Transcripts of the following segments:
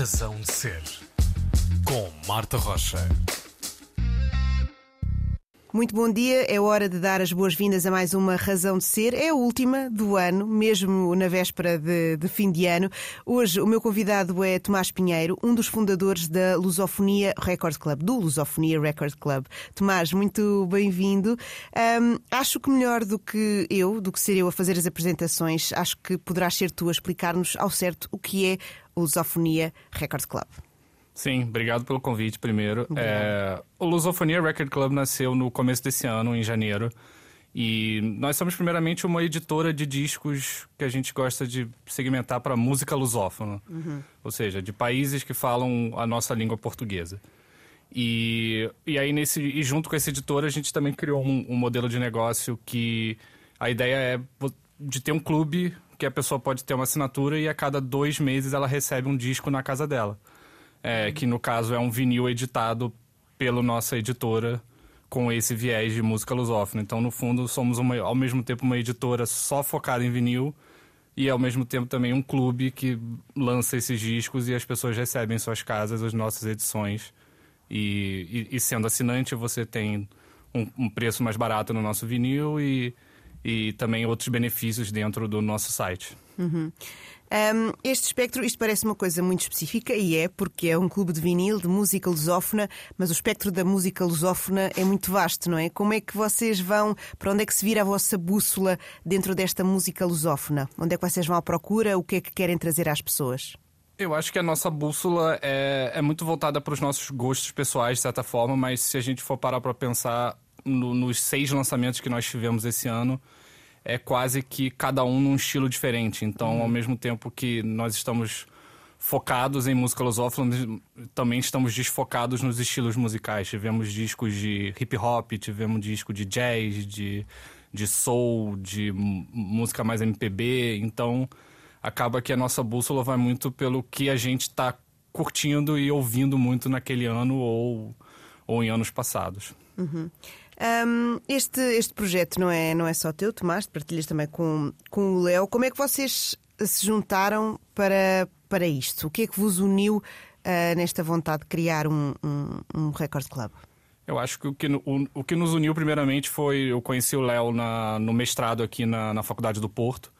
Razão de Ser, com Marta Rocha. Muito bom dia, é hora de dar as boas-vindas a mais uma Razão de Ser. É a última do ano, mesmo na véspera de, de, fim de ano. Hoje o meu convidado é Tomás Pinheiro, um dos fundadores da Lusofonia Record Club, do Lusofonia Record Club. Tomás, muito bem-vindo. Um, acho que melhor do que eu, do que ser eu a fazer as apresentações, acho que poderás ser tu a explicar-nos ao certo o que é Lusofonia Record Club. Sim, obrigado pelo convite primeiro. É, o Lusofonia Record Club nasceu no começo desse ano, em janeiro. E nós somos primeiramente uma editora de discos que a gente gosta de segmentar para música lusófona. Uhum. Ou seja, de países que falam a nossa língua portuguesa. E, e aí, nesse, e junto com essa editora, a gente também criou um, um modelo de negócio que a ideia é de ter um clube que a pessoa pode ter uma assinatura e a cada dois meses ela recebe um disco na casa dela é, que no caso é um vinil editado pela nossa editora com esse viés de música lusófona. Então, no fundo, somos uma, ao mesmo tempo uma editora só focada em vinil e ao mesmo tempo também um clube que lança esses discos e as pessoas recebem em suas casas as nossas edições. E, e, e sendo assinante, você tem um, um, preço mais barato no nosso vinil e, e também outros benefícios dentro do nosso site. Uhum. Um, este espectro, isto parece uma coisa muito específica e é, porque é um clube de vinil, de música lusófona, mas o espectro da música lusófona é muito vasto, não é? Como é que vocês vão, para onde é que se vira a vossa bússola dentro desta música lusófona? Onde é que vocês vão à procura? O que é que querem trazer às pessoas? Eu acho que a nossa bússola é, é muito voltada para os nossos gostos pessoais, de certa forma, mas se a gente for parar para pensar no, nos seis lançamentos que nós tivemos esse ano, é quase que cada um num estilo diferente. Então, uhum. ao mesmo tempo que nós estamos focados em música lusófona, também estamos desfocados nos estilos musicais. Tivemos discos de hip hop, tivemos disco de jazz, de, de soul, de música mais MPB. Então, acaba que a nossa bússola vai muito pelo que a gente está curtindo e ouvindo muito naquele ano ou, ou em anos passados. Uhum. Um, este, este projeto não é, não é só teu, Tomás, partilhas também com, com o Léo. Como é que vocês se juntaram para, para isto? O que é que vos uniu uh, nesta vontade de criar um, um, um Record Club? Eu acho que o que, o, o que nos uniu primeiramente foi eu conheci o Léo no mestrado aqui na, na Faculdade do Porto,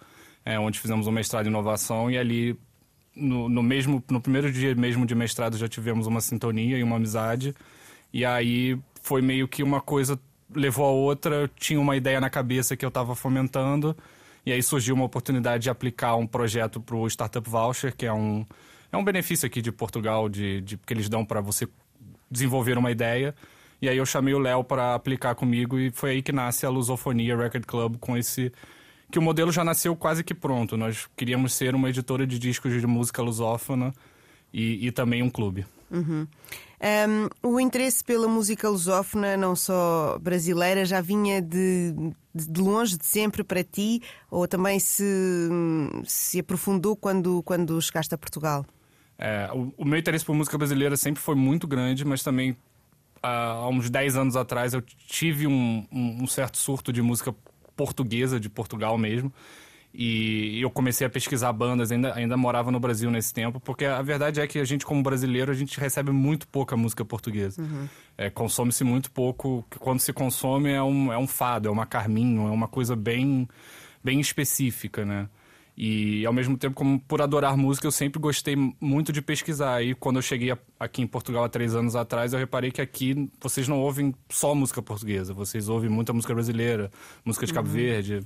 é, onde fizemos um mestrado em inovação e ali no, no, mesmo no primeiro dia mesmo de mestrado já tivemos uma sintonia e uma amizade e aí foi meio que uma coisa levou a outra, eu tinha uma ideia na cabeça que eu estava fomentando, e aí surgiu uma oportunidade de aplicar um projeto para o Startup Voucher, que é um, é um benefício aqui de Portugal de, de que eles dão para você desenvolver uma ideia. E aí eu chamei o Léo para aplicar comigo e foi aí que nasce a Lusofonia Record Club com esse que o modelo já nasceu quase que pronto. Nós queríamos ser uma editora de discos de música lusófona e, e também um clube. Uhum. Um, o interesse pela música lusófona, não só brasileira, já vinha de, de longe, de sempre para ti, ou também se, se aprofundou quando, quando chegaste a Portugal? É, o, o, meu interesse por música brasileira sempre foi muito grande, mas também há uns 10 anos atrás eu tive um, um, um certo surto de música portuguesa, de Portugal mesmo. E eu comecei a pesquisar bandas, ainda, ainda morava no Brasil nesse tempo, porque a verdade é que a gente, como brasileiro, a gente recebe muito pouca música portuguesa. Uhum. É, Consome-se muito pouco, quando se consome é um, é um fado, é uma carminho, é uma coisa bem, bem específica, né? E ao mesmo tempo, como por adorar música, eu sempre gostei muito de pesquisar. E quando eu cheguei aqui em Portugal há três anos atrás, eu reparei que aqui vocês não ouvem só música portuguesa, vocês ouvem muita música brasileira, música de Cabo uhum. Verde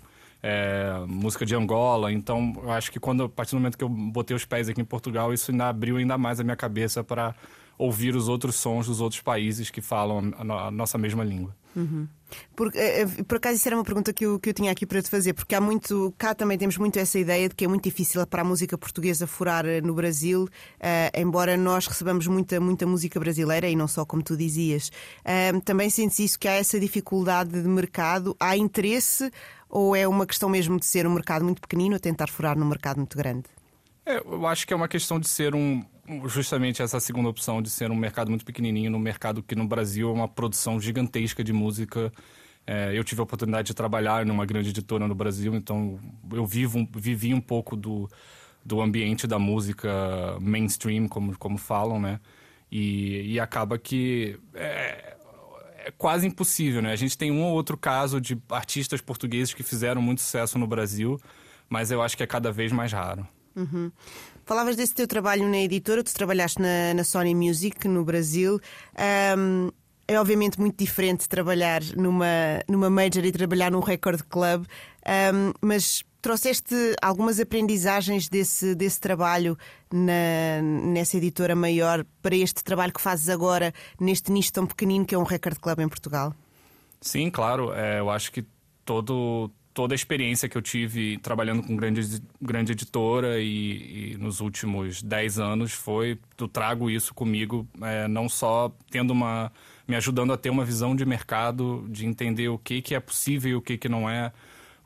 é, música de Angola. Então, eu acho que quando, a partir do momento que eu botei os pés aqui em Portugal, isso ainda abriu ainda mais a minha cabeça para ouvir os outros sons dos outros países que falam a, nossa mesma língua. Uhum. Por, eh, eh, por acaso, isso era uma pergunta que eu, que eu tinha aqui para te fazer, porque há muito, cá também temos muito essa ideia de que é muito difícil para a música portuguesa furar eh, no Brasil, uh, embora nós recebamos muita, muita música brasileira e não só como tu dizias. Uh, também sentes isso que há essa dificuldade de mercado, há interesse ou é uma questão mesmo de ser um mercado muito pequenino a tentar furar num mercado muito grande? É, eu acho que é uma questão de ser um. Justamente essa segunda opção de ser um mercado muito pequenininho, num mercado que no Brasil é uma produção gigantesca de música. É, eu tive a oportunidade de trabalhar numa grande editora no Brasil, então eu vivo, vivi um pouco do, do ambiente da música mainstream, como, como falam, né? E, e acaba que é, é quase impossível, né? A gente tem um ou outro caso de artistas portugueses que fizeram muito sucesso no Brasil, mas eu acho que é cada vez mais raro. Uhum. Falavas desse teu trabalho na editora, tu trabalhaste na, na Sony Music no Brasil. Um, é obviamente muito diferente trabalhar numa, numa major e trabalhar num record club, um, mas trouxeste algumas aprendizagens desse, desse trabalho na, nessa editora maior para este trabalho que fazes agora neste nicho tão pequenino que é um record club em Portugal? Sim, claro. É, eu acho que todo, toda a experiência que eu tive trabalhando com grande, grande editora e, e nos últimos 10 anos foi. Eu trago isso comigo, é, não só tendo uma. me ajudando a ter uma visão de mercado, de entender o que, que é possível e o que, que não é,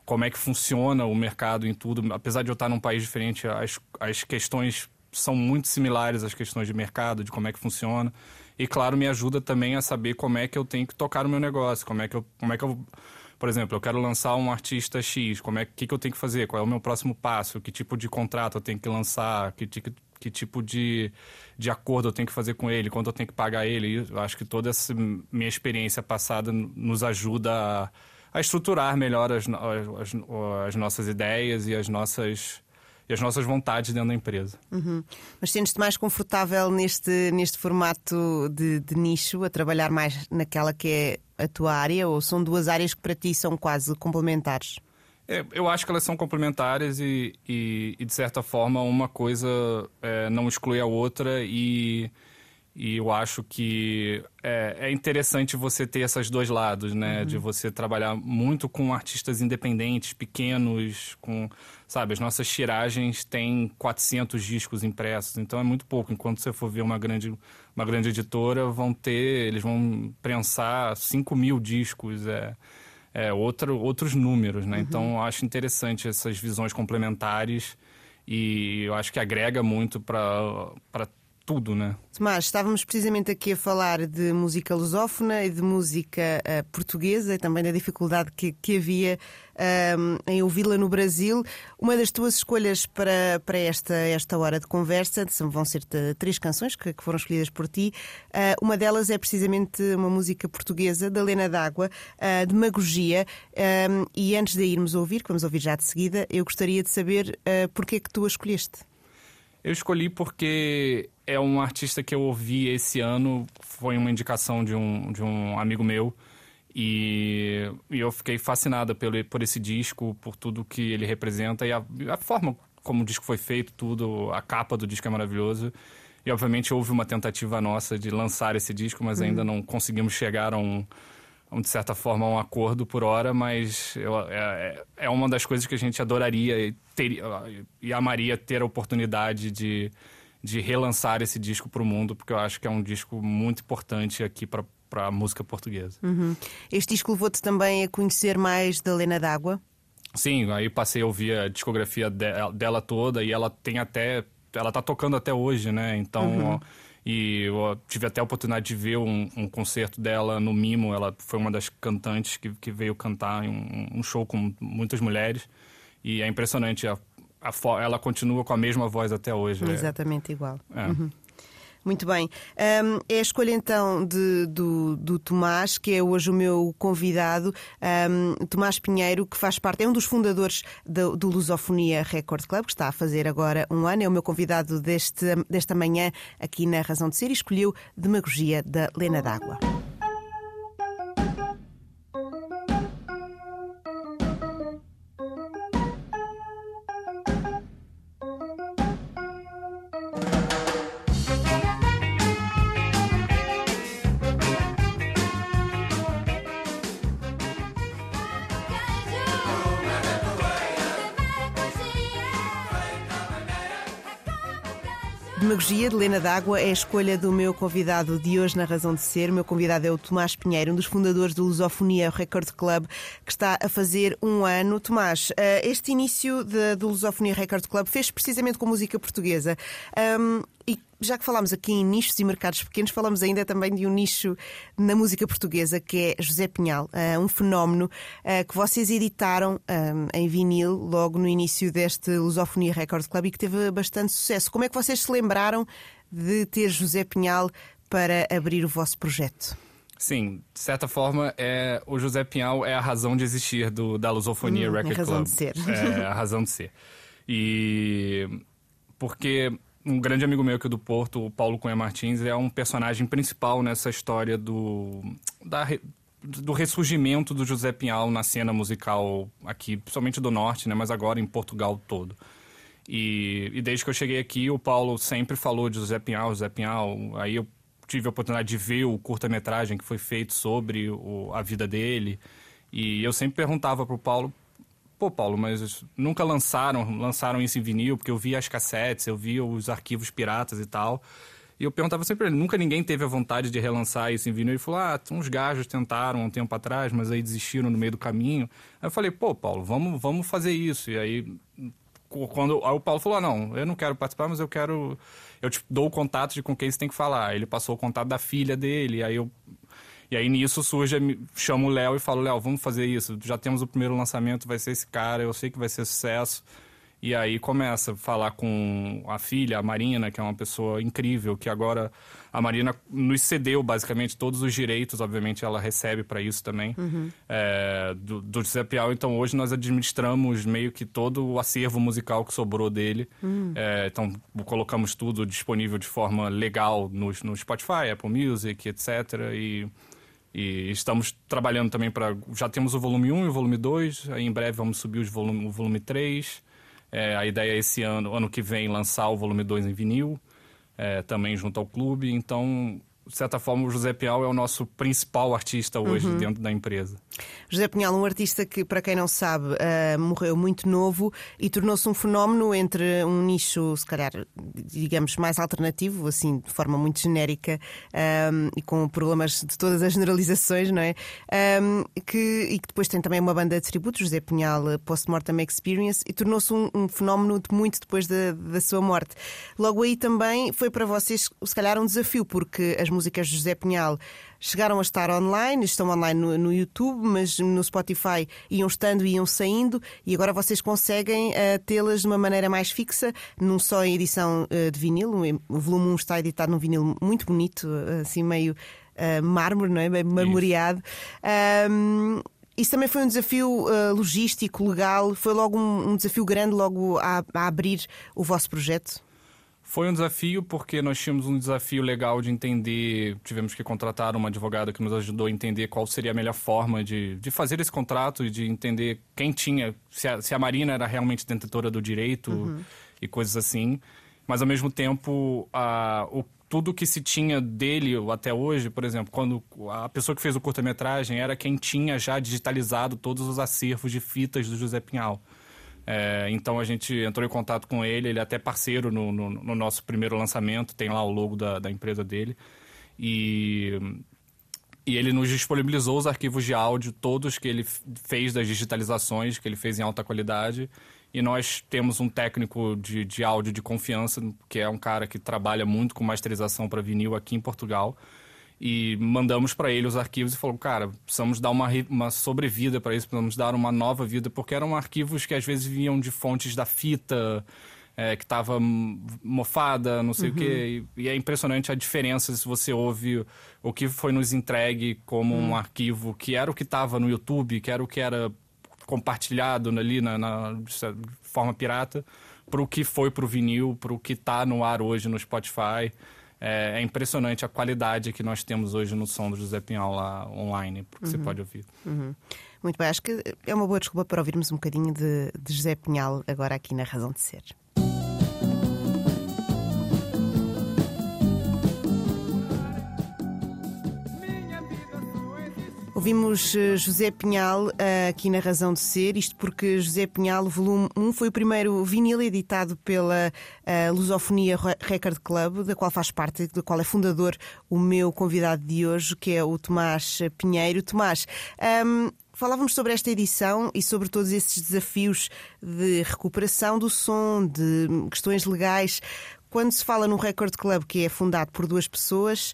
como é que funciona o mercado em tudo. Apesar de eu estar num país diferente, as, as questões são muito similares às questões de mercado, de como é que funciona. E, claro, me ajuda também a saber como é que eu tenho que tocar o meu negócio, como é que eu. Como é que eu por exemplo, eu quero lançar um artista X, como é que, que eu tenho que fazer? Qual é o meu próximo passo? Que tipo de contrato eu tenho que lançar? Que, que, que tipo de, de acordo eu tenho que fazer com ele? Quanto eu tenho que pagar ele? Eu acho que toda essa minha experiência passada nos ajuda a, a estruturar melhor as, as, as nossas ideias e as nossas e as nossas vontades dentro da empresa. Uhum. Mas sentes-te mais confortável neste, neste formato de, de, nicho, a trabalhar mais naquela que é a tua área, ou são duas áreas que para ti são quase complementares? É, eu acho que elas são complementares e, e, e de certa forma, uma coisa é, não exclui a outra e e eu acho que é, é, interessante você ter esses dois lados, né? Uhum. De você trabalhar muito com artistas independentes, pequenos, com, sabe, as nossas tiragens têm 400 discos impressos, então é muito pouco. Enquanto você for ver uma grande, uma grande editora, vão ter, eles vão prensar 5 mil discos, é, é outro, outros números, né? Uhum. Então eu acho interessante essas visões complementares e eu acho que agrega muito para tudo, né? Tomás, estávamos precisamente aqui a falar de música lusófona e de música uh, portuguesa e também da dificuldade que, que havia uh, em ouvi-la no Brasil. Uma das tuas escolhas para, para esta, esta hora de conversa vão ser três canções que, que, foram escolhidas por ti. Uh, uma delas é precisamente uma música portuguesa, da Lena D'Água, uh, de Magogia. e antes de irmos ouvir, que vamos ouvir já de seguida, eu gostaria de saber uh, porque é que tu a escolheste. Eu escolhi porque é um artista que eu ouvi esse ano, foi uma indicação de um, de um amigo meu. E, e eu fiquei fascinada pelo, por esse disco, por tudo que ele representa e a, a forma como o disco foi feito, tudo, a capa do disco é maravilhoso. E obviamente houve uma tentativa nossa de lançar esse disco, mas ainda uhum. não conseguimos chegar a um, de certa forma, um acordo por hora, mas eu, é, é, é uma das coisas que a gente adoraria e, ter, e amaria ter a oportunidade de, de relançar esse disco para o mundo, porque eu acho que é um disco muito importante aqui para a música portuguesa. Uhum. Este disco levou-te também a conhecer mais da Lena D'Água? Sim, aí passei a ouvir a discografia dela toda e ela tem até. Ela tá tocando até hoje, né? Então. Uhum. E eu tive até a oportunidade de ver um, um, concerto dela no Mimo. Ela foi uma das cantantes que, que veio cantar em um, um show com muitas mulheres. E é impressionante, a, ela continua com a mesma voz até hoje. É. Exatamente é. igual. É. Uhum. Muito bem. Um, é a escolha então de, do, do Tomás, que é hoje o meu convidado, um, Tomás Pinheiro, que faz parte, é um dos fundadores do, do Lusofonia Record Club, que está a fazer agora um ano. É o meu convidado deste, desta manhã aqui na Razão de Ser e escolheu Demagogia da Lena D'Água. Demagogia de Lena D'Água é a escolha do meu convidado de hoje na Razão de Ser. O meu convidado é o Tomás Pinheiro, um dos fundadores do Lusofonia Record Club, que está a fazer um ano. Tomás, eh, este início do Lusofonia Record Club fez precisamente com música portuguesa. Um, E já que falámos aqui em nichos e mercados pequenos, falamos ainda também de um nicho na música portuguesa que é José Pinhal, um fenómeno que vocês editaram em vinil logo no início deste Lusofonia Record Club e que teve bastante sucesso. Como é que vocês se lembraram de ter José Pinhal para abrir o vosso projeto? Sim, de certa forma, é, o José Pinhal é a razão de existir do, da Lusofonia hum, Record a razão Club. De ser. É a razão de ser. E porque um grande amigo meu aqui do Porto, o Paulo Cunha Martins, é um personagem principal nessa história do, da, do ressurgimento do José Pinhal na cena musical aqui, principalmente do Norte, né, mas agora em Portugal todo. E, e desde que eu cheguei aqui, o Paulo sempre falou de José Pinhal, José Pinhal. Aí eu tive a oportunidade de ver o curta-metragem que foi feito sobre o, a vida dele. E eu sempre perguntava pro Paulo, pô, Paulo, mas nunca lançaram, lançaram isso em vinil, porque eu via as cassetes, eu via os arquivos piratas e tal. E eu perguntava sempre ele, nunca ninguém teve a vontade de relançar isso em vinil. Ele falou, ah, uns gajos tentaram um tempo atrás, mas aí desistiram no meio do caminho. Aí eu falei, pô, Paulo, vamos, vamos fazer isso. E aí, quando aí o Paulo falou, ah, não, eu não quero participar, mas eu quero eu te dou o contato de com quem você tem que falar. Ele passou o contato da filha dele, aí eu e aí nisso surge, chamo o Léo e falo, Léo, vamos fazer isso. Já temos o primeiro lançamento, vai ser esse cara, eu sei que vai ser sucesso. E aí começa a falar com a filha, a Marina, que é uma pessoa incrível, que agora a Marina nos cedeu basicamente todos os direitos, obviamente ela recebe para isso também, uhum. é, do, do. Então hoje nós administramos meio que todo o acervo musical que sobrou dele. Uhum. É, então colocamos tudo disponível de forma legal no, no Spotify, Apple Music, etc. E e estamos trabalhando também para. Já temos o volume 1 e o volume 2, aí em breve vamos subir os volume, o volume 3. É, a ideia é esse ano, ano que vem, lançar o volume 2 em vinil, é, também junto ao clube. Então, de certa forma, o José Pial é o nosso principal artista hoje uhum. dentro da empresa. José Pinhal, um artista que, para quem não sabe, uh, morreu muito novo e tornou-se um fenómeno entre um nicho, se calhar, digamos, mais alternativo, assim, de forma muito genérica um, e com problemas de todas as generalizações, não é? Um, que, e que depois tem também uma banda de tributos, José Pinhal Postmortem Experience, e tornou-se um, um, fenómeno de muito depois da, da sua morte. Logo aí também foi para vocês, se calhar, um desafio, porque as músicas de José Pinhal chegaram a estar online, estão online no, no YouTube, mas no Spotify iam estando e iam saindo, e agora vocês conseguem uh, tê-las de uma maneira mais fixa, não só em edição uh, de vinil, o volume 1 está editado num vinil muito bonito, uh, assim meio mármore, não é? Meio marmoreado. Isso também foi um desafio uh, logístico, legal? Foi logo um, um desafio grande logo a, a, abrir o vosso projeto? Foi um desafio porque nós tínhamos um desafio legal de entender, tivemos que contratar uma advogada que nos ajudou a entender qual seria a melhor forma de, de fazer esse contrato e de entender quem tinha, se a, se a Marina era realmente detentora do direito uhum. e coisas assim. Mas ao mesmo tempo, a, o, tudo que se tinha dele até hoje, por exemplo, quando a pessoa que fez o curta-metragem era quem tinha já digitalizado todos os acervos de fitas do José Pinhal. É, então a gente entrou em contato com ele, ele é até parceiro no, no, no nosso primeiro lançamento, tem lá o logo da, da empresa dele. E, e ele nos disponibilizou os arquivos de áudio, todos que ele fez das digitalizações, que ele fez em alta qualidade. E nós temos um técnico de, de áudio de confiança, que é um cara que trabalha muito com masterização para vinil aqui em Portugal e mandamos para ele os arquivos e falou, cara, precisamos dar uma, uma sobrevida para isso, precisamos dar uma nova vida, porque eram arquivos que às vezes vinham de fontes da fita, é, que estava mofada, não sei uhum. o quê. E, e, é impressionante a diferença se você ouve o que foi nos entregue como uhum. um arquivo que era o que estava no YouTube, que era o que era compartilhado ali na, na de forma pirata, para o que foi para o vinil, para o que está no ar hoje no Spotify. É, é, impressionante a qualidade que nós temos hoje no som do José Pinhal lá online, porque uhum. você pode ouvir. Uhum. Muito bem, acho que é uma boa desculpa para ouvirmos um bocadinho de, de José Pinhal agora aqui na Razão de Ser. Ouvimos eh, José Pinhal eh, aqui na Razão de Ser, isto porque José Pinhal, volume 1, foi o primeiro vinil editado pela uh, Lusofonia Record Club, da qual faz parte, da qual é fundador o meu convidado de hoje, que é o Tomás Pinheiro. Tomás, um, ehm, Falávamos sobre esta edição e sobre todos esses desafios de recuperação do som, de questões legais. Quando se fala num Record Club que é fundado por duas pessoas,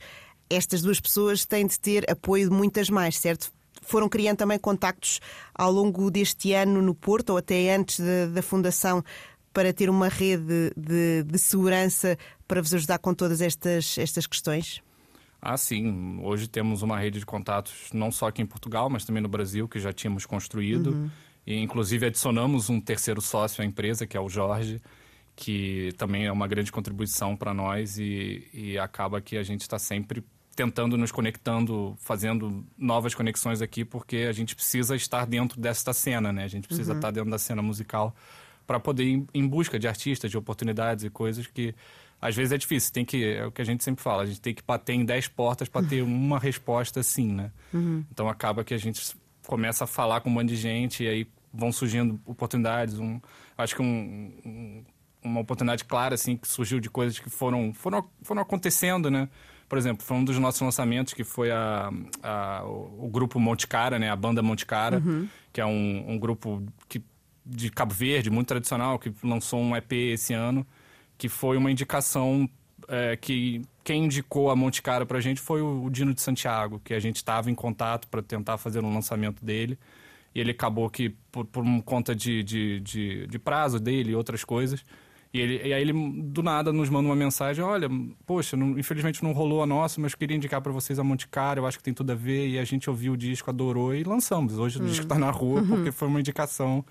estas duas pessoas têm de ter apoio de muitas mais, certo? Foram criando também contactos ao longo deste ano no Porto, ou até antes da, da fundação, para ter uma rede de, de, segurança para vos ajudar com todas estas, estas questões? Ah, sim. Hoje temos uma rede de contatos não só aqui em Portugal, mas também no Brasil, que já tínhamos construído. Uhum. E, inclusive, adicionamos um terceiro sócio à empresa, que é o Jorge, que também é uma grande contribuição para nós e, e acaba que a gente está sempre tentando nos conectando, fazendo novas conexões aqui, porque a gente precisa estar dentro desta cena, né? A gente precisa uhum. estar dentro da cena musical para poder ir em busca de artistas, de oportunidades e coisas que às vezes é difícil. Tem que, é o que a gente sempre fala, a gente tem que bater em 10 portas para ter uma resposta sim, né? Uhum. Então acaba que a gente começa a falar com um monte de gente e aí vão surgindo oportunidades. Um, acho que um, um, uma oportunidade clara assim que surgiu de coisas que foram foram, foram acontecendo, né? Por exemplo, foi um dos nossos lançamentos que foi a, a o, grupo Monte Cara, né? A banda Monte Cara, uhum. que é um, um grupo que, de Cabo Verde, muito tradicional, que lançou um EP esse ano, que foi uma indicação é, que quem indicou a Monte Cara pra gente foi o, o Dino de Santiago, que a gente estava em contato para tentar fazer um lançamento dele. E ele acabou que, por, por conta de, de, de, de prazo dele e outras coisas, e, ele, e aí ele, do nada, nos manda uma mensagem: Olha, poxa, não, infelizmente não rolou a nossa, mas queria indicar para vocês a Monte Cara, eu acho que tem tudo a ver. E a gente ouviu o disco, adorou e lançamos. Hoje hum. o disco está na rua uhum. porque foi uma indicação.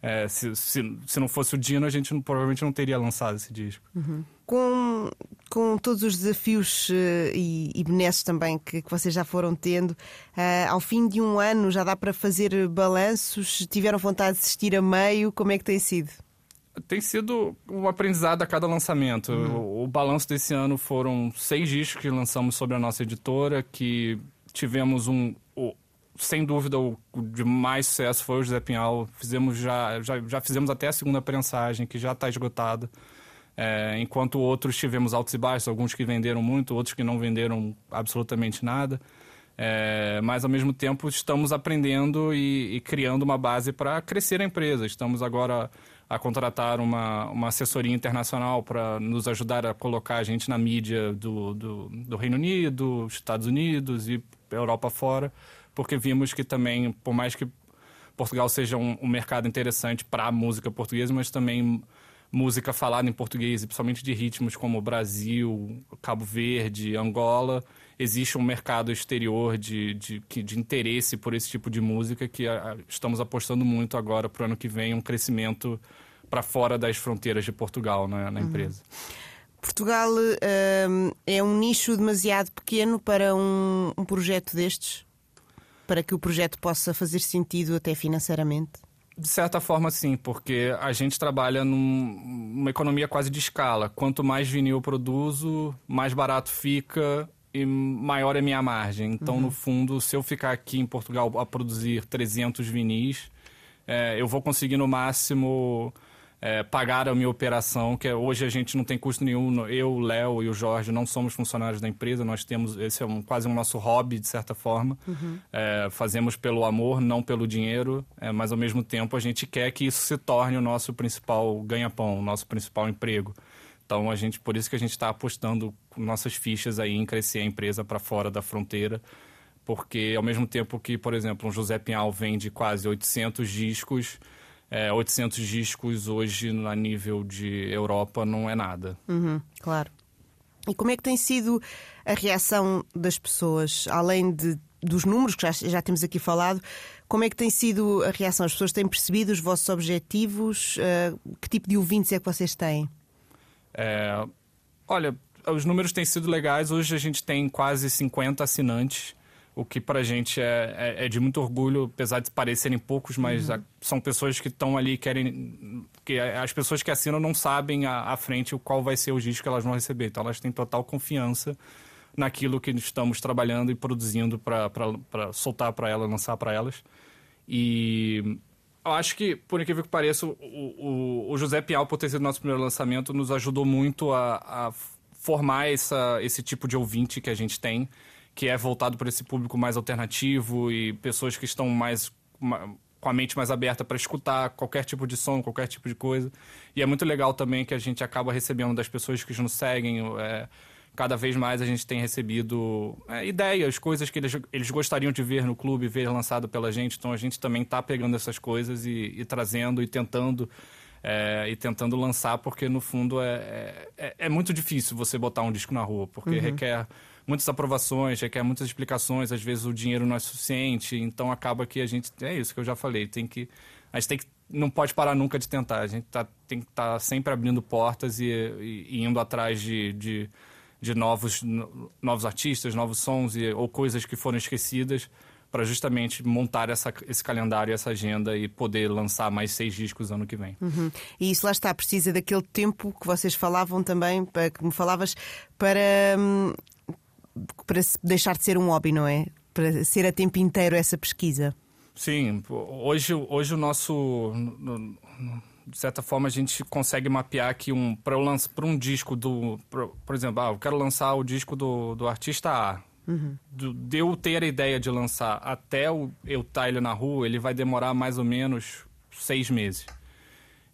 É, se, se, se não fosse o Dino, a gente não, provavelmente não teria lançado esse disco. Uhum. Com, com todos os desafios uh, e, e benesses também que, que vocês já foram tendo, uh, ao fim de um ano já dá para fazer balanços? Tiveram vontade de assistir a meio? Como é que tem sido? Tem sido um aprendizado a cada lançamento. Uhum. O, o, balanço desse ano foram seis discos que lançamos sobre a nossa editora, que tivemos um. O, sem dúvida, o, de mais sucesso foi o José Pinhal. Fizemos já, já, já fizemos até a segunda prensagem, que já está esgotada. É, enquanto outros tivemos altos e baixos, alguns que venderam muito, outros que não venderam absolutamente nada. É, mas ao mesmo tempo estamos aprendendo e, e criando uma base para crescer a empresa. Estamos agora a contratar uma, uma assessoria internacional para nos ajudar a colocar a gente na mídia do, do, do Reino Unido, Estados Unidos e Europa fora, porque vimos que também, por mais que Portugal seja um, um mercado interessante para a música portuguesa, mas também música falada em português, principalmente de ritmos como Brasil, Cabo Verde, Angola, existe um mercado exterior de, de, de interesse por esse tipo de música que a, estamos apostando muito agora para o ano que vem, um crescimento para fora das fronteiras de Portugal né, na uhum. empresa. Portugal hum, é um nicho demasiado pequeno para um, um projeto destes? Para que o projeto possa fazer sentido até financeiramente? De certa forma, sim, porque a gente trabalha num, numa economia quase de escala. Quanto mais vinil eu produzo, mais barato fica e maior é minha margem. Então, uhum. no fundo, se eu ficar aqui em Portugal a produzir 300 vinis, é, eu vou conseguir no máximo é, pagar a minha operação, que é, hoje a gente não tem custo nenhum. Eu, o Léo e o Jorge não somos funcionários da empresa, nós temos, esse é um, quase um nosso hobby, de certa forma. Uhum. É, fazemos pelo amor, não pelo dinheiro, é, mas ao mesmo tempo a gente quer que isso se torne o nosso principal ganha-pão, o nosso principal emprego. Então, a gente, por isso que a gente está apostando nossas fichas aí em crescer a empresa para fora da fronteira, porque ao mesmo tempo que, por exemplo, um José Pinhal vende quase 800 discos, é, 800 discos hoje a nível de Europa não é nada. Uhum, claro. E como é que tem sido a reação das pessoas, além de, dos números que já, já temos aqui falado, como é que tem sido a reação? As pessoas têm percebido os vossos objetivos? Uh, que tipo de ouvintes é que vocês têm? É, olha, os números têm sido legais. Hoje a gente tem quase 50 assinantes, o que pra gente é, é, é de muito orgulho, apesar de parecerem poucos, mas uhum. a, são pessoas que estão ali querem. que As pessoas que assinam não sabem à, à frente qual vai ser o disco que elas vão receber. Então elas têm total confiança naquilo que estamos trabalhando e produzindo para soltar para elas, lançar para elas. E eu acho que, por incrível que pareça, o, o, o José Pial, por ter sido nosso primeiro lançamento, nos ajudou muito a, a formar essa, esse tipo de ouvinte que a gente tem, que é voltado para esse público mais alternativo e pessoas que estão mais com a mente mais aberta para escutar qualquer tipo de som, qualquer tipo de coisa. E é muito legal também que a gente acaba recebendo das pessoas que nos seguem. É, cada vez mais a gente tem recebido é, ideias, coisas que eles, eles gostariam de ver no clube, ver lançado pela gente. Então a gente também está pegando essas coisas e, e trazendo e tentando. É, e tentando lançar, porque no fundo é, é, é, muito difícil você botar um disco na rua, porque uhum. requer muitas aprovações, requer muitas explicações, às vezes o dinheiro não é suficiente, então acaba que a gente. É isso que eu já falei, tem que. A gente tem que. Não pode parar nunca de tentar, a gente tá, tem que estar tá sempre abrindo portas e, e, e indo atrás de, de de novos, novos artistas, novos sons e, ou coisas que foram esquecidas para justamente montar essa, esse calendário, essa agenda e poder lançar mais seis discos ano que vem. Uhum. E isso lá está, precisa daquele tempo que vocês falavam também, para, que me falavas, para, hum, para deixar de ser um hobby, não é? Para ser a tempo inteiro essa pesquisa. Sim, hoje, hoje o nosso de certa forma a gente consegue mapear que um para um disco do pra, por exemplo ah, eu quero lançar o disco do, do artista A uhum. do, de eu ter a ideia de lançar até o, eu estar tá ele na rua ele vai demorar mais ou menos seis meses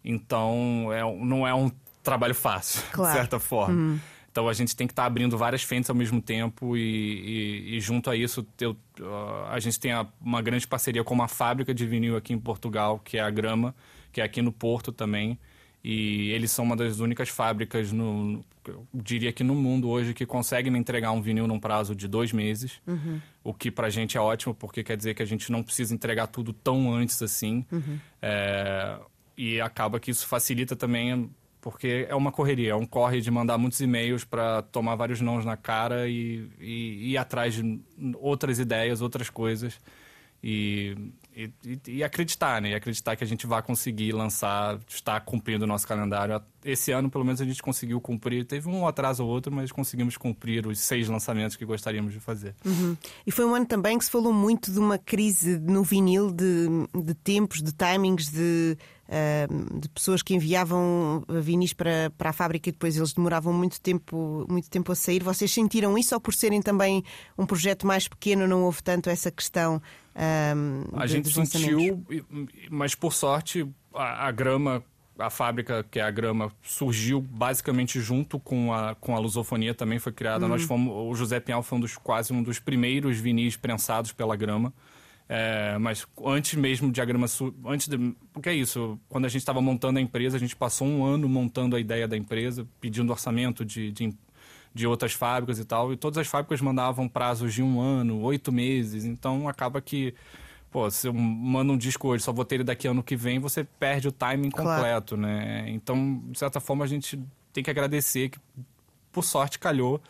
então é, não é um trabalho fácil claro. de certa forma uhum. Então a gente tem que estar tá abrindo várias frentes ao mesmo tempo e, e, e junto a isso eu, uh, a gente tem a, uma grande parceria com uma fábrica de vinil aqui em Portugal, que é a Grama, que é aqui no Porto também. E eles são uma das únicas fábricas, no, eu diria que no mundo hoje, que conseguem me entregar um vinil num prazo de dois meses. Uhum. O que pra gente é ótimo, porque quer dizer que a gente não precisa entregar tudo tão antes assim. Uhum. É, e acaba que isso facilita também, porque é uma correria, é um corre de mandar muitos e-mails para tomar vários nãos na cara e, e, e ir atrás de outras ideias, outras coisas. E, e, e, acreditar, né? E acreditar que a gente vai conseguir lançar, estar cumprindo o nosso calendário. Esse ano, pelo menos, a gente conseguiu cumprir. Teve um atraso ou outro, mas conseguimos cumprir os seis lançamentos que gostaríamos de fazer. Uhum. E foi um ano também que se falou muito de uma crise no vinil, de, de tempos, de timings, de, de pessoas que enviavam vinis para, para a fábrica e depois eles demoravam muito tempo, muito tempo a sair. Vocês sentiram isso ou por serem também um projeto mais pequeno não houve tanto essa questão? Um, a gente sentiu, mas por sorte a, a, grama, a fábrica que é a grama, surgiu basicamente junto com a, com a lusofonia também foi criada. Uhum. Nós fomos, o José Pinhal foi um dos, quase um dos primeiros vinis prensados pela grama. É, mas antes mesmo de a grama antes de, porque é isso quando a gente estava montando a empresa a gente passou um ano montando a ideia da empresa pedindo orçamento de, de de outras fábricas e tal, e todas as fábricas mandavam prazos de um ano, oito meses, então acaba que, pô, se eu mando um disco hoje, só vou ter ele daqui ano que vem, você perde o timing completo, claro. né? Então, de certa forma, a gente tem que agradecer que, por sorte, calhou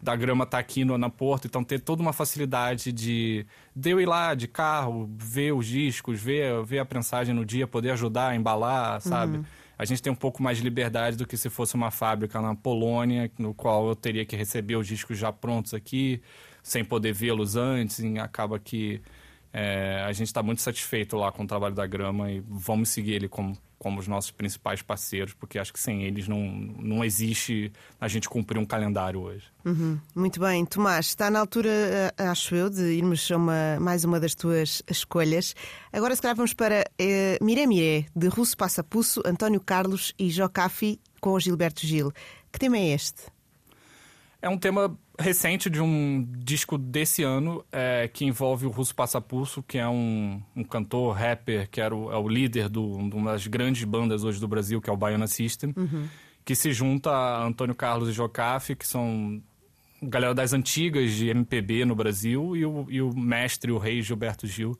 da grama estar tá aqui no, na Porto, então ter toda uma facilidade de, de eu ir lá de carro, ver os discos, ver, ver a prensagem no dia, poder ajudar a embalar, sabe? Uhum a gente tem um pouco mais de liberdade do que se fosse uma fábrica na Polônia, no qual eu teria que receber os discos já prontos aqui, sem poder vê-los antes, e acaba que é, a gente está muito satisfeito lá com o trabalho da Grama e vamos seguir ele como, como os nossos principais parceiros, porque acho que sem eles não, não existe a gente cumprir um calendário hoje. Uhum. Muito bem, Tomás, está na altura, eh, acho eu, de irmos a uma, mais uma das tuas escolhas. Agora, se calhar, vamos para uh, Miré Miré, de Russo Passapusso, António Carlos e Jocafi com Gilberto Gil. Que tema é este? É um tema recente de um disco desse ano é, que envolve o Russo Passapulso, que é um, um cantor, rapper, que era o, é o líder do, de uma das grandes bandas hoje do Brasil, que é o Baiana System, uhum. que se junta a Antônio Carlos e Jocafe, que são galera das antigas de MPB no Brasil, e o, e o mestre, o rei Gilberto Gil,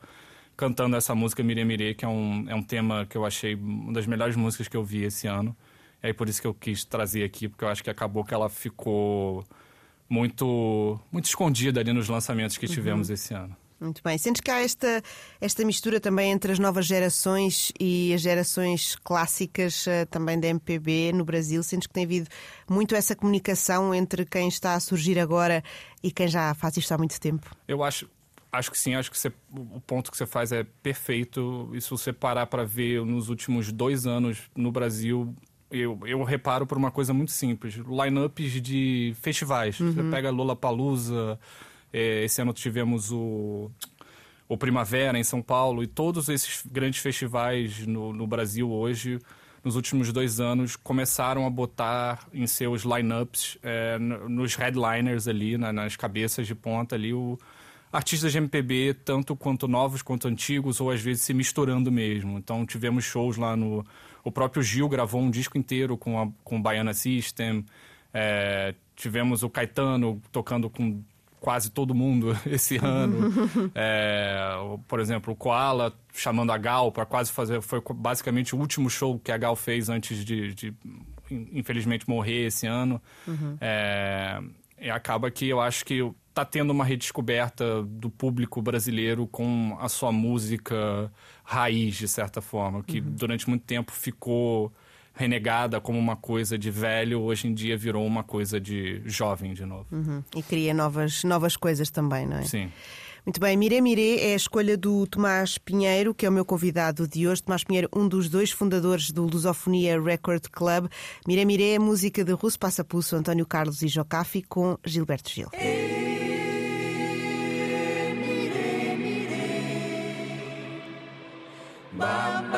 cantando essa música Mire Mire, que é um, é um tema que eu achei uma das melhores músicas que eu vi esse ano. É por isso que eu quis trazer aqui, porque eu acho que acabou que ela ficou muito, muito escondida ali nos lançamentos que tivemos uhum. esse ano. Muito bem. Sentes que há esta, esta mistura também entre as novas gerações e as gerações clássicas uh, também da MPB no Brasil? Sentes que tem havido muito essa comunicação entre quem está a surgir agora e quem já faz isto há muito tempo? Eu acho, acho que sim. Acho que você, o ponto que você faz é perfeito. E se você parar para ver nos últimos dois anos no Brasil, eu, eu reparo por uma coisa muito simples: lineups de festivais. Uhum. Você pega Lollapalooza, é, esse ano tivemos o, o Primavera em São Paulo e todos esses grandes festivais no, no Brasil hoje nos últimos dois anos, começaram a botar em seus lineups, é, nos headliners ali, na, nas cabeças de ponta ali, o artistas de MPB, tanto quanto novos quanto antigos, ou às vezes se misturando mesmo. Então tivemos shows lá no. O próprio Gil gravou um disco inteiro com, a, com o Baiana System. É, tivemos o Caetano tocando com quase todo mundo esse ano. é, por exemplo, o Koala chamando a Gal para quase fazer. Foi basicamente o último show que a Gal fez antes de, de infelizmente, morrer esse ano. Uhum. É, e acaba que eu acho que tá tendo uma redescoberta do público brasileiro com a sua música raiz, de certa forma, que uhum. durante muito tempo ficou renegada como uma coisa de velho, hoje em dia virou uma coisa de jovem de novo. Uhum. E cria novas, novas coisas também, não é? Sim. Muito bem, Miré Miré é a escolha do Tomás Pinheiro, que é o meu convidado de hoje. Tomás Pinheiro, um dos dois fundadores do Lusofonia Record Club. Miré Miré é música de Russo Passapusso, António Carlos e Jocafi com Gilberto Gil. Mama.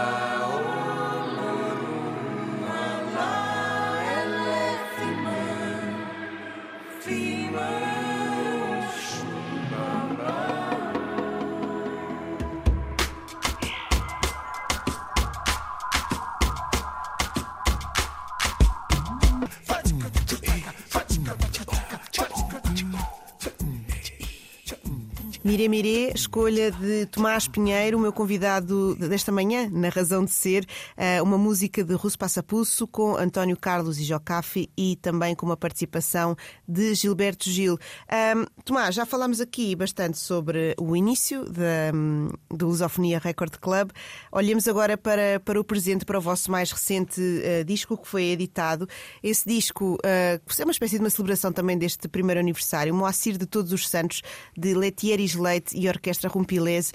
Miré Miré, escolha de Tomás Pinheiro, o meu convidado desta manhã, na Razão de Ser, eh, uma música de Russo Passapusso com António Carlos e Jocafi e também com uma participação de Gilberto Gil. Um, Tomás, já falámos aqui bastante sobre o início da, do Lusofonia Record Club. Olhemos agora para, para o presente, para o vosso mais recente uh, disco que foi editado. Esse disco uh, é uma espécie de uma celebração também deste primeiro aniversário, Moacir de Todos os Santos, de Letieris Leite e Orquestra Rumpilese.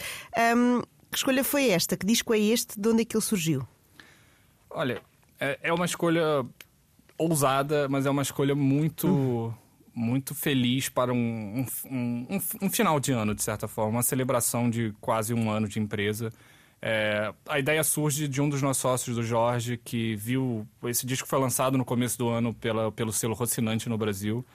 Um, que escolha foi esta? Que disco é este? De onde é que ele surgiu? Olha, é, é uma escolha ousada, mas é uma escolha muito. Uhum muito feliz para um, um, um, um, final de ano, de certa forma, uma celebração de quase um ano de empresa. É, a ideia surge de um dos nossos sócios, do Jorge, que viu. Esse disco foi lançado no começo do ano pela, pelo selo Rocinante no Brasil.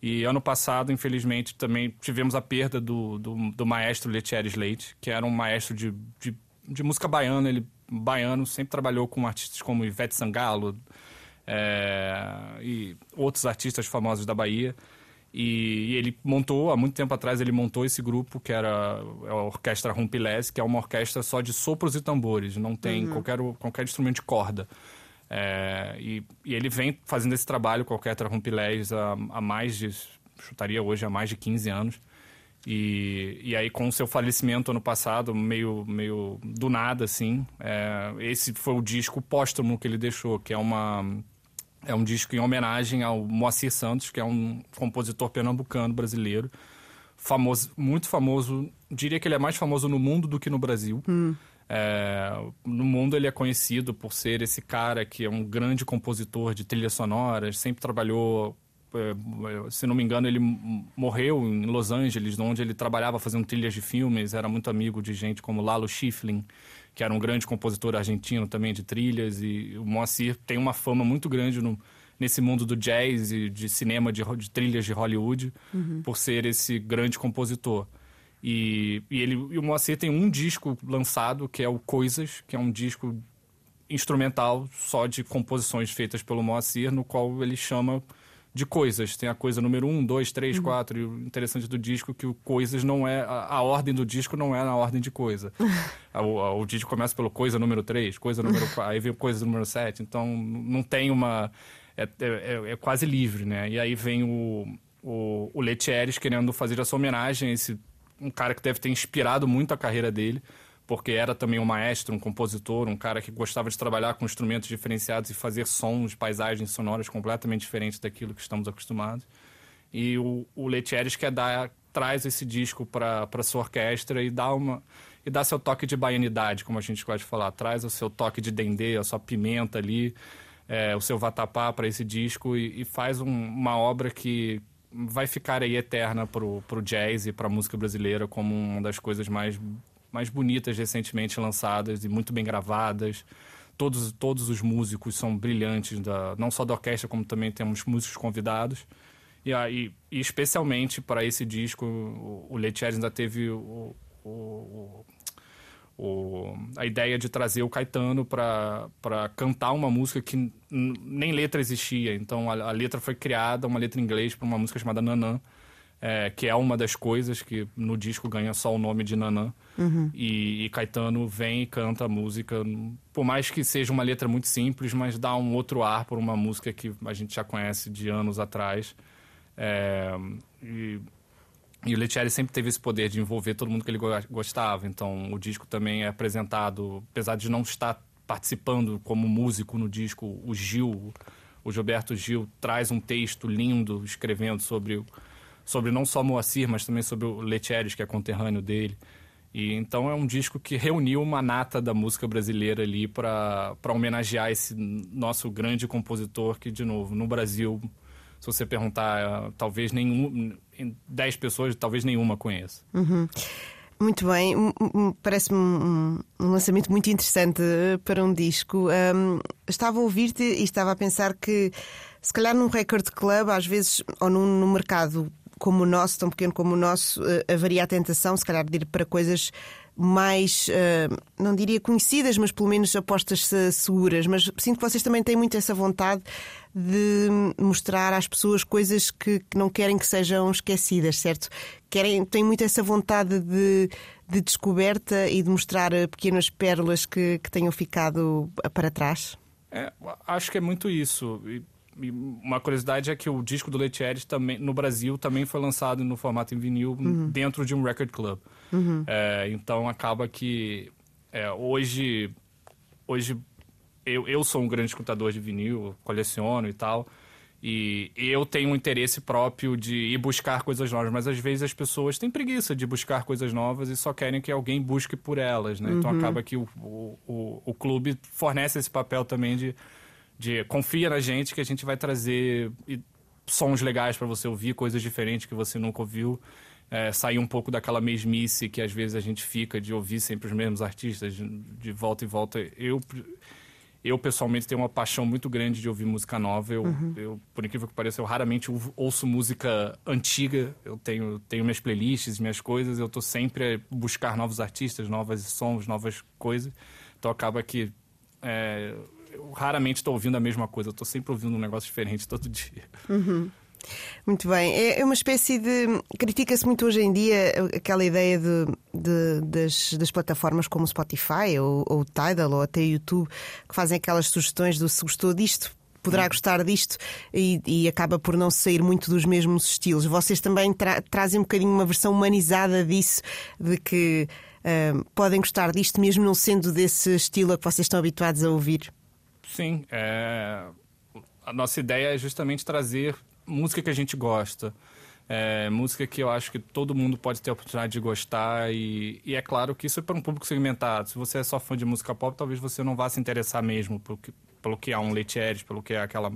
E ano passado, infelizmente, também tivemos a perda do, do, do maestro Letieres Leite, que era um maestro de, de, de, música baiana. Ele, baiano, sempre trabalhou com artistas como Ivete Sangalo é, e outros artistas famosos da Bahia. E, e, ele montou, há muito tempo atrás, ele montou esse grupo, que era a Orquestra Rumpilés, que é uma orquestra só de sopros e tambores, não tem uhum. qualquer, qualquer instrumento de corda. É, e, e, ele vem fazendo esse trabalho com a Orquestra há, há, mais de, chutaria hoje, há mais de 15 anos. E, e aí, com o seu falecimento ano passado, meio, meio do nada, assim, é, esse foi o disco póstumo que ele deixou, que é uma... É um disco em homenagem ao Moacir Santos, que é um compositor pernambucano brasileiro, famoso, muito famoso. Diria que ele é mais famoso no mundo do que no Brasil. Hum. É, no mundo ele é conhecido por ser esse cara que é um grande compositor de trilhas sonoras, sempre trabalhou, é, se não me engano, ele morreu em Los Angeles, onde ele trabalhava fazendo trilhas de filmes, era muito amigo de gente como Lalo Schifrin, que era um grande compositor argentino também de trilhas, e o Moacir tem uma fama muito grande no, nesse mundo do jazz e de cinema, de, de trilhas de Hollywood, uhum. por ser esse grande compositor. E, e, ele, e o Moacir tem um disco lançado, que é o Coisas, que é um disco instrumental só de composições feitas pelo Moacir, no qual ele chama de coisas. Tem a coisa número um, dois, três, uhum. quatro. E o interessante do disco é que o coisas não é. A, a ordem do disco não é na ordem de coisa. o, o, disco começa pelo coisa número três, coisa número quatro, aí vem coisa número sete. Então não tem uma. É, é, é, é, quase livre, né? E aí vem o, o, o Letieres querendo fazer essa homenagem a esse um cara que deve ter inspirado muito a carreira dele, porque era também um maestro, um compositor, um cara que gostava de trabalhar com instrumentos diferenciados e fazer sons, paisagens sonoras completamente diferentes daquilo que estamos acostumados. E o, o Letieres quer dar, traz esse disco para sua orquestra e dá uma e dá seu toque de baianidade, como a gente gosta de falar, traz o seu toque de dendê, a sua pimenta ali, é, o seu vatapá para esse disco e, e faz um, uma obra que vai ficar aí eterna pro, pro jazz e pra música brasileira como uma das coisas mais, mais bonitas recentemente lançadas e muito bem gravadas. Todos, todos os músicos são brilhantes, da, não só da orquestra, como também temos músicos convidados. E, aí, e especialmente para esse disco, o, o ainda teve o, o, o, a ideia de trazer o Caetano para cantar uma música que nem letra existia. Então a, a, letra foi criada, uma letra em inglês, para uma música chamada Nanã, é, que é uma das coisas que no disco ganha só o nome de Nanã. Uhum. E, e, Caetano vem e canta a música, por mais que seja uma letra muito simples, mas dá um outro ar por uma música que a gente já conhece de anos atrás. É, e e o Letieri sempre teve esse poder de envolver todo mundo que ele gostava. Então, o disco também é apresentado, apesar de não estar participando como músico no disco, o Gil, o Gilberto Gil, traz um texto lindo escrevendo sobre, sobre não só Moacir, mas também sobre o Letieres, que é conterrâneo dele. E então é um disco que reuniu uma nata da música brasileira ali para homenagear esse nosso grande compositor que, de novo, no Brasil se você perguntar, talvez nenhum, 10 pessoas, talvez nenhuma conheça. Uhum. Muito bem, parece-me um, lançamento muito interessante para um disco. Um, estava a ouvir-te e estava a pensar que, se calhar, num record club, às vezes, ou num, num mercado como o nosso, tão pequeno como o nosso, uh, haveria a tentação, se calhar, de ir para coisas mais, uh, não diria conhecidas, mas pelo menos apostas seguras. Mas sinto que vocês também têm muito essa vontade de mostrar às pessoas coisas que, que não querem que sejam esquecidas, certo? Querem, têm muito essa vontade de, de descoberta e de mostrar pequenas pérolas que, que tenham ficado para trás. É, acho que é muito isso. E, e uma curiosidade é que o disco do Letieres também no Brasil também foi lançado no formato em vinil uhum. dentro de um record club. Uhum. É, então acaba que é, hoje hoje eu, eu sou um grande escutador de vinil, coleciono e tal. E eu tenho um interesse próprio de ir buscar coisas novas, mas às vezes as pessoas têm preguiça de buscar coisas novas e só querem que alguém busque por elas, né? Então, uhum. Então acaba que o, o, o, o, clube fornece esse papel também de, de confia na gente que a gente vai trazer sons legais para você ouvir, coisas diferentes que você nunca ouviu. É, sair um pouco daquela mesmice que às vezes a gente fica de ouvir sempre os mesmos artistas de, de volta e volta. Eu eu, pessoalmente, tenho uma paixão muito grande de ouvir música nova. Eu, uhum. eu por incrível que pareça, eu raramente ouço música antiga. Eu tenho, tenho minhas playlists, minhas coisas. Eu estou sempre a buscar novos artistas, novos sons, novas coisas. Então, acaba que é, eu raramente estou ouvindo a mesma coisa. Eu estou sempre ouvindo um negócio diferente todo dia. Uhum. Muito bem. É, é uma espécie de. Critica-se muito hoje em dia aquela ideia de, de das, das, plataformas como o Spotify ou, o Tidal ou até o YouTube que fazem aquelas sugestões do se gostou disto. Poderá hum. gostar disto e, e, acaba por não sair muito dos mesmos estilos. Vocês também tra trazem um bocadinho uma versão humanizada disso, de que uh, podem gostar disto mesmo não sendo desse estilo a que vocês estão habituados a ouvir. Sim, é... a nossa ideia é justamente trazer música que a gente gosta. É, música que eu acho que todo mundo pode ter a oportunidade de gostar e, e é claro que isso é para um público segmentado. Se você é só fã de música pop, talvez você não vá se interessar mesmo pelo que, pelo que é um Letieres, pelo que é aquela,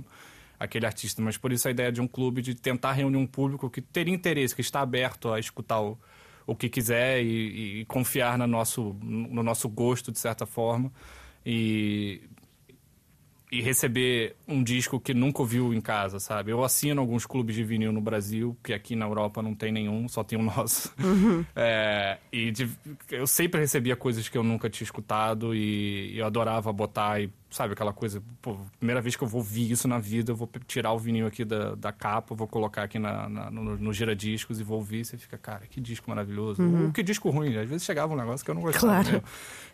aquele artista. Mas por isso a ideia de um clube de tentar reunir um público que teria interesse, que está aberto a escutar o, o que quiser e, e confiar no nosso, no nosso gosto, de certa forma. E e receber um disco que nunca ouviu em casa, sabe? Eu assino alguns clubes de vinil no Brasil, que aqui na Europa não tem nenhum, só tem o nosso. Uhum. É, e de, eu sempre recebia coisas que eu nunca tinha escutado e eu adorava botar e, sabe, aquela coisa, pô, primeira vez que eu vou ouvir isso na vida, eu vou tirar o vinil aqui da, da capa, vou colocar aqui na, na no, no giradiscos e vou ouvir e você fica, cara, que disco maravilhoso. Uhum. Ou que disco ruim, às vezes chegava um negócio que eu não gostava. Claro.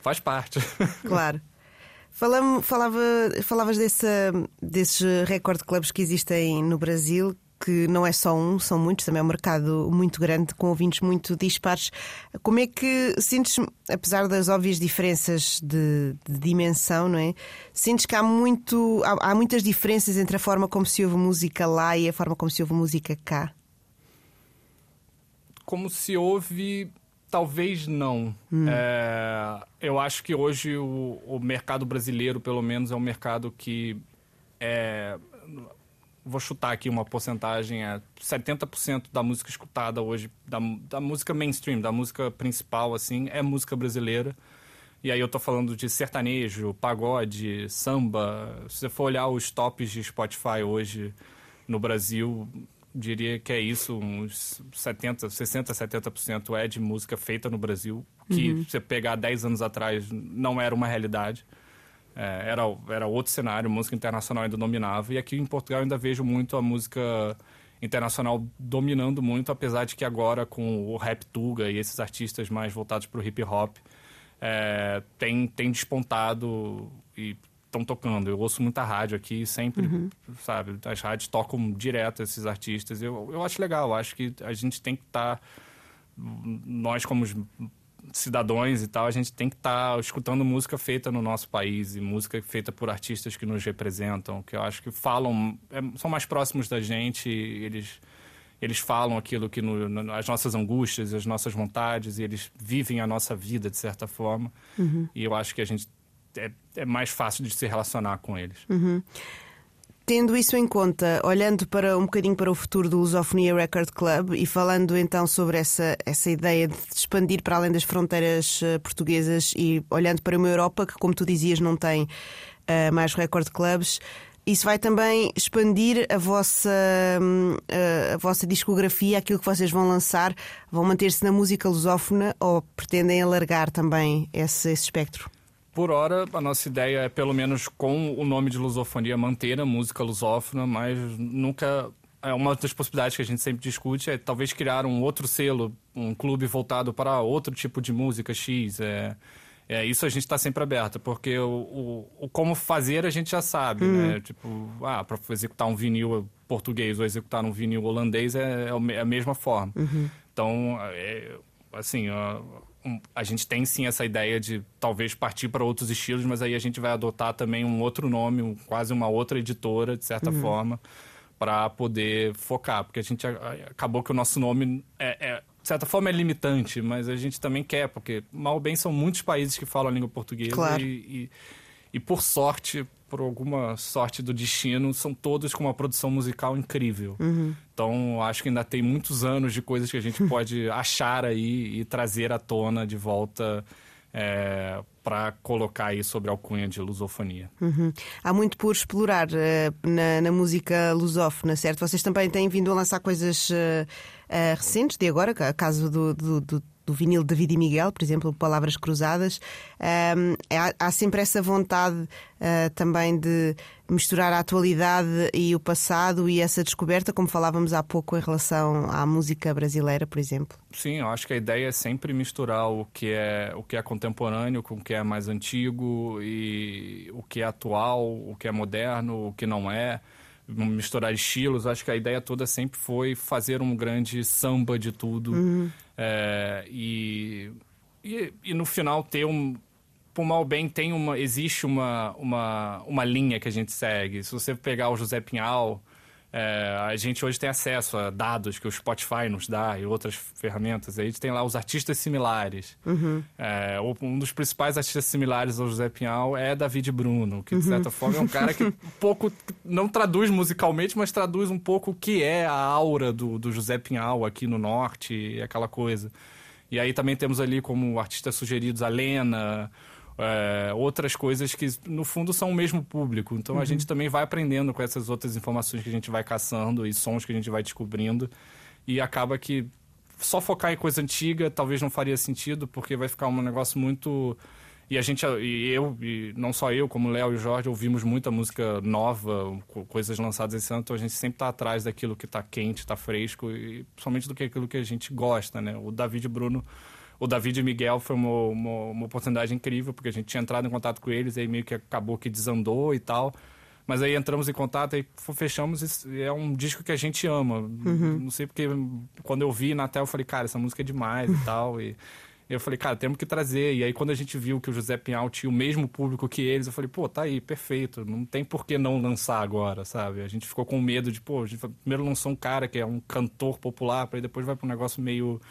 Faz parte. Claro. Falamos, falava, falavas desse, desses recorde clubes que existem no Brasil, que não é só um, são muitos, também é um mercado muito grande, com ouvintes muito dispares. Como é que sentes, apesar das óbvias diferenças de, de dimensão, não é? Sentes que há, muito, há, há, muitas diferenças entre a forma como se ouve música lá e a forma como se ouve música cá? Como se ouve Talvez não. Hum. É, eu acho que hoje o, o, mercado brasileiro, pelo menos, é um mercado que é, vou chutar aqui uma porcentagem, é 70% da música escutada hoje, da, da música mainstream, da música principal, assim, é música brasileira. E aí eu tô falando de sertanejo, pagode, samba. Se você for olhar os tops de Spotify hoje no Brasil, diria que é isso, uns 70, 60, 70% é de música feita no Brasil, que uhum. você pegar 10 anos atrás não era uma realidade. É, era, era outro cenário, música internacional ainda dominava. E aqui em Portugal ainda vejo muito a música internacional dominando muito, apesar de que agora com o rap tuga e esses artistas mais voltados para o hip hop, é, tem, tem despontado e estão tocando. Eu ouço muita rádio aqui, sempre, uhum. sabe? As rádios tocam direto esses artistas. Eu, eu acho legal, acho que a gente tem que estar. Tá, nós, como cidadãos e tal, a gente tem que estar tá escutando música feita no nosso país e música feita por artistas que nos representam, que eu acho que falam, é, são mais próximos da gente, eles eles falam aquilo que no, no, as nossas angústias, as nossas vontades, e eles vivem a nossa vida de certa forma. Uhum. E eu acho que a gente é, é, mais fácil de se relacionar com eles. Uhum. Tendo isso em conta, olhando para um bocadinho para o futuro do Lusofonia Record Club e falando então sobre essa, essa ideia de expandir para além das fronteiras uh, portuguesas e olhando para uma Europa que, como tu dizias, não tem uh, mais record clubs, isso vai também expandir a vossa, hum, a vossa discografia, aquilo que vocês vão lançar, vão manter-se na música lusófona ou pretendem alargar também esse, esse espectro? Por hora, a nossa ideia é, pelo menos com o nome de lusofonia, manter a música lusófona, mas nunca. É uma das possibilidades que a gente sempre discute é talvez criar um outro selo, um clube voltado para outro tipo de música X. É, é, isso a gente está sempre aberto, porque o, o, o, como fazer a gente já sabe, hum. né? Tipo, ah, para executar um vinil português ou executar um vinil holandês é, é a mesma forma. Uhum. Então, é, assim, a, a gente tem sim essa ideia de talvez partir para outros estilos, mas aí a gente vai adotar também um outro nome, um, quase uma outra editora, de certa uhum. forma, para poder focar, porque a gente acabou que o nosso nome é, é de certa forma é limitante, mas a gente também quer, porque mal ou bem são muitos países que falam a língua portuguesa claro. e, e, e, por sorte, por alguma sorte do destino, são todos com uma produção musical incrível. Uhum. Então, acho que ainda tem muitos anos de coisas que a gente pode achar aí e trazer à tona de volta é, para colocar aí sobre a alcunha de lusofonia. Uhum. Há muito por explorar uh, na, na, música lusófona, certo? Vocês também têm vindo a lançar coisas uh, uh, recentes de agora, caso do, do, do do vinil de David e Miguel, por exemplo, Palavras Cruzadas. Um, há, há, sempre essa vontade uh, também de misturar a atualidade e o passado e essa descoberta, como falávamos há pouco em relação à música brasileira, por exemplo. Sim, eu acho que a ideia é sempre misturar o que é, o que é contemporâneo com o que é mais antigo e o que é atual, o que é moderno, o que não é misturar estilos. Acho que a ideia toda sempre foi fazer um grande samba de tudo. Uhum. É, e, e, e, no final ter um. Por mal bem, tem uma, existe uma, uma, uma linha que a gente segue. Se você pegar o José Pinhal, é, a gente hoje tem acesso a dados que o Spotify nos dá e outras ferramentas. A gente tem lá os artistas similares. Uhum. É, um dos principais artistas similares ao José Pinhal é David Bruno, que de certa uhum. forma é um cara que um pouco não traduz musicalmente, mas traduz um pouco o que é a aura do, do José Pinhal aqui no norte e aquela coisa. E aí também temos ali como artistas sugeridos a Lena, é, outras coisas que, no fundo, são o mesmo público. Então uhum. a gente também vai aprendendo com essas outras informações que a gente vai caçando e sons que a gente vai descobrindo. E acaba que só focar em coisa antiga talvez não faria sentido, porque vai ficar um negócio muito. E a gente, e eu, e não só eu, como Léo e o Jorge, ouvimos muita música nova, coisas lançadas esse ano, então a gente sempre está atrás daquilo que está quente, está fresco, e principalmente do que aquilo que a gente gosta, né? O David Bruno o David e Miguel foi uma, uma, uma, oportunidade incrível, porque a gente tinha entrado em contato com eles, aí meio que acabou que desandou e tal. Mas aí entramos em contato e fechamos. E é um disco que a gente ama. Uhum. Não sei porque quando eu vi na tela eu falei, cara, essa música é demais e tal. E eu falei, cara, temos que trazer. E aí quando a gente viu que o José Pinhal tinha o mesmo público que eles, eu falei, pô, tá aí, perfeito. Não tem por que não lançar agora, sabe? A gente ficou com medo de, pô, a gente primeiro lançou um cara que é um cantor popular, para depois vai para um negócio meio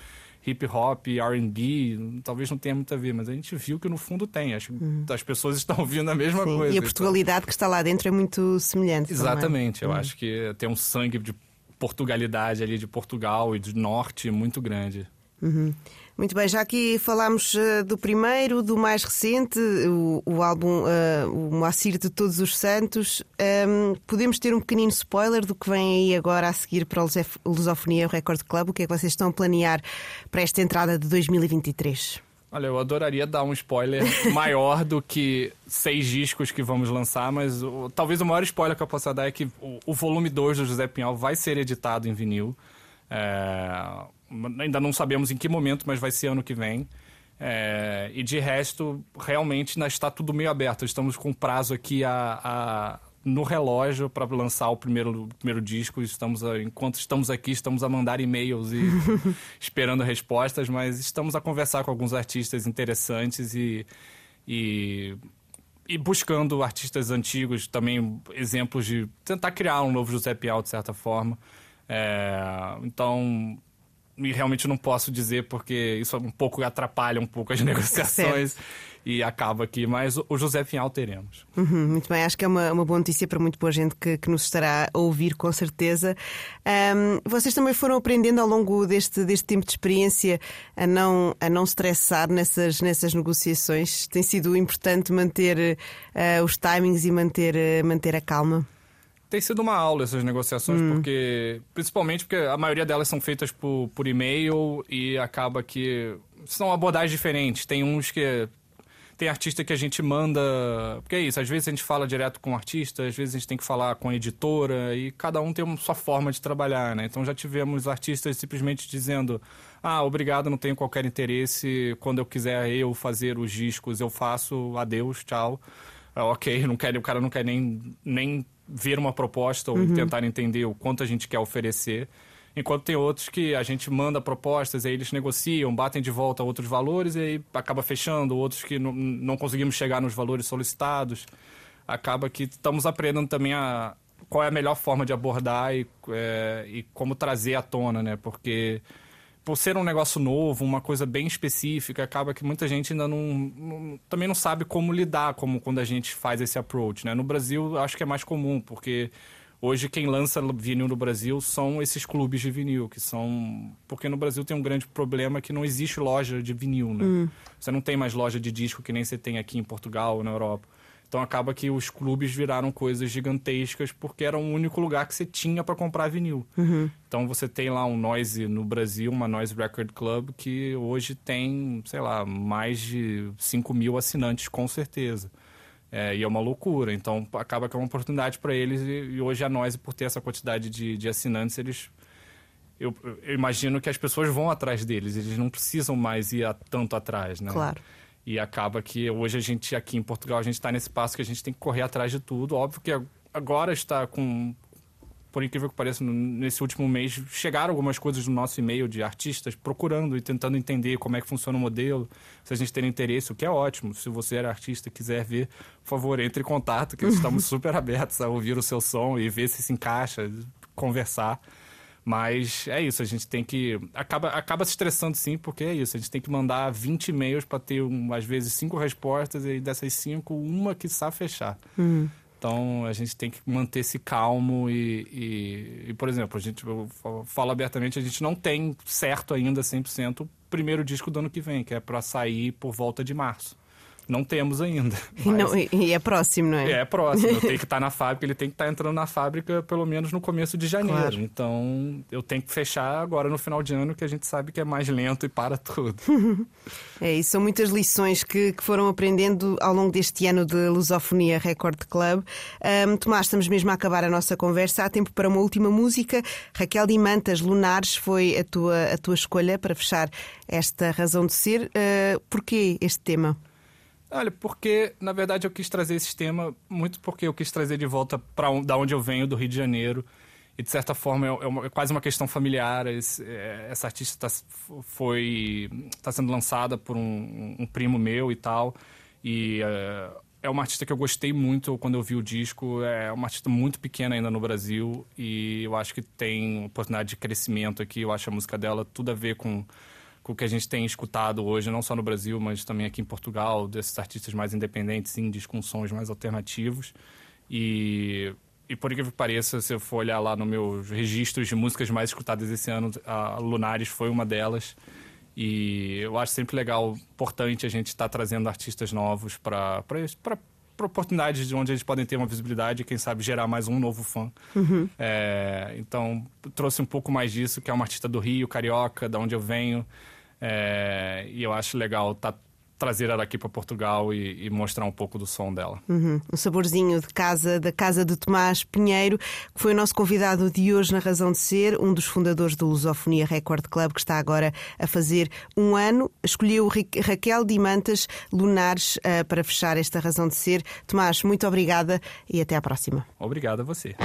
hip hop, R&B, talvez não tenha muito a ver, mas a gente viu que no fundo tem. Acho que uhum. as pessoas estão ouvindo a mesma Sim, coisa. E a Portugalidade então. que está lá dentro é muito semelhante. Exatamente. Também. Eu uhum. acho que tem um sangue de Portugalidade ali de Portugal e do norte muito grande. Uhum. Muito bem, já aqui falámos uh, do primeiro, do mais recente, o, o álbum uh, O Moacir de Todos os Santos. Um, podemos ter um pequenino spoiler do que vem aí agora a seguir para o Lusofonia Record Club? O que é que vocês estão a planear para esta entrada de 2023? Olha, eu adoraria dar um spoiler maior do que seis discos que vamos lançar, mas o, talvez o maior spoiler que eu possa dar é que o, o volume 2 do José Pinhal vai ser editado em vinil. É, ainda não sabemos em que momento, mas vai ser ano que vem. É, e de resto, realmente está tudo meio aberto. Estamos com prazo aqui a, a no relógio para lançar o primeiro, o primeiro disco. Estamos a, enquanto estamos aqui, estamos a mandar e-mails e esperando respostas, mas estamos a conversar com alguns artistas interessantes e, e, e, buscando artistas antigos também, exemplos de tentar criar um novo José Pial, de certa forma. É, então, e realmente não posso dizer porque isso um pouco atrapalha um pouco as negociações e acaba aqui, mas o José Final teremos. Uhum, muito bem, acho que é uma, uma boa notícia para muito boa gente que, que nos estará a ouvir, com certeza. Um, vocês também foram aprendendo ao longo deste, deste tempo de experiência a não, a não stressar nessas, nessas negociações. Tem sido importante manter uh, os timings e manter, uh, manter a calma tem sido uma aula essas negociações, hum. porque. Principalmente porque a maioria delas são feitas por, por e-mail e acaba que. São abordagens diferentes. Tem uns que. Tem artista que a gente manda. Porque é isso, às vezes a gente fala direto com o artista, às vezes a gente tem que falar com a editora, e cada um tem uma sua forma de trabalhar, né? Então já tivemos artistas simplesmente dizendo: ah, obrigado, não tenho qualquer interesse, quando eu quiser eu fazer os discos, eu faço, adeus, tchau. Ah, ok, não quer, o cara não quer nem, nem ver uma proposta ou uhum. tentar entender o quanto a gente quer oferecer. Enquanto tem outros que a gente manda propostas, aí eles negociam, batem de volta outros valores e aí acaba fechando. Outros que não, não conseguimos chegar nos valores solicitados. Acaba que estamos aprendendo também a, qual é a melhor forma de abordar e, é, e como trazer à tona, né? Porque por ser um negócio novo, uma coisa bem específica, acaba que muita gente ainda não, não, também não sabe como lidar como quando a gente faz esse approach, né? No Brasil, acho que é mais comum, porque hoje quem lança vinil no Brasil são esses clubes de vinil, que são porque no Brasil tem um grande problema que não existe loja de vinil, né? Hum. Você não tem mais loja de disco que nem você tem aqui em Portugal ou na Europa. Então acaba que os clubes viraram coisas gigantescas porque era o único lugar que você tinha para comprar vinil. Uhum. Então você tem lá um Noise no Brasil, uma Noise Record Club, que hoje tem, sei lá, mais de 5 mil assinantes, com certeza. É, e é uma loucura. Então acaba que é uma oportunidade para eles. E, e, hoje a Noise, por ter essa quantidade de, de assinantes, eles. Eu, eu, imagino que as pessoas vão atrás deles, eles não precisam mais ir a, tanto atrás, né? Claro. E acaba que hoje a gente, aqui em Portugal, a gente está nesse passo que a gente tem que correr atrás de tudo. Óbvio que agora está com. Por incrível que pareça, nesse último mês chegaram algumas coisas no nosso e-mail de artistas procurando e tentando entender como é que funciona o modelo, se a gente tem interesse, o que é ótimo. Se você é artista e quiser ver, por favor, entre em contato, que estamos super abertos a ouvir o seu som e ver se se encaixa, conversar. Mas é isso, a gente tem que. Acaba, acaba se estressando sim, porque é isso. A gente tem que mandar 20 e-mails para ter, um, às vezes, cinco respostas e dessas cinco, uma que sabe fechar. Uhum. Então a gente tem que manter-se calmo e, e, e, por exemplo, a gente eu falo abertamente, a gente não tem certo ainda 100% o primeiro disco do ano que vem, que é para sair por volta de março. Não temos ainda. Mas... Não, e é próximo, não é? É, próximo. Tem que estar tá na fábrica, ele tem que estar tá entrando na fábrica pelo menos no começo de janeiro. Claro. Então, eu tenho que fechar agora no final de ano, que a gente sabe que é mais lento e para tudo. é, e são muitas lições que, que foram aprendendo ao longo deste ano de Lusofonia Record Club. Um, Tomás, estamos mesmo a acabar a nossa conversa. Há tempo para uma última música. Raquel Dimantas, Lunares, foi a tua, a tua escolha para fechar esta razão de ser. Uh, porquê este tema? Olha, porque na verdade eu quis trazer esse tema muito porque eu quis trazer de volta para um, da onde eu venho, do Rio de Janeiro. E de certa forma é, é, uma, é quase uma questão familiar. Esse, é, essa artista tá, foi está sendo lançada por um, um, primo meu e tal. E é, é uma artista que eu gostei muito quando eu vi o disco. É uma artista muito pequena ainda no Brasil e eu acho que tem oportunidade de crescimento aqui. Eu acho a música dela tudo a ver com com o que a gente tem escutado hoje, não só no Brasil, mas também aqui em Portugal, desses artistas mais independentes, indies, com sons mais alternativos. E, e por incrível que pareça, se eu for olhar lá no meus registros de músicas mais escutadas esse ano, a Lunares foi uma delas. E eu acho sempre legal, importante a gente estar tá trazendo artistas novos para para oportunidades de onde eles podem ter uma visibilidade e, quem sabe, gerar mais um novo fã. Uhum. É, então, trouxe um pouco mais disso, que é uma artista do Rio, carioca, da onde eu venho. É, e eu acho legal tá trazer ela aqui para Portugal e, e, mostrar um pouco do som dela. Uhum. Um saborzinho de casa, da casa de Tomás Pinheiro, que foi o nosso convidado de hoje na Razão de Ser, um dos fundadores do Lusofonia Record Club, que está agora a fazer um ano. Escolheu Raquel Dimantas Lunares uh, para fechar esta Razão de Ser. Tomás, muito obrigada e até à próxima. Obrigado a você.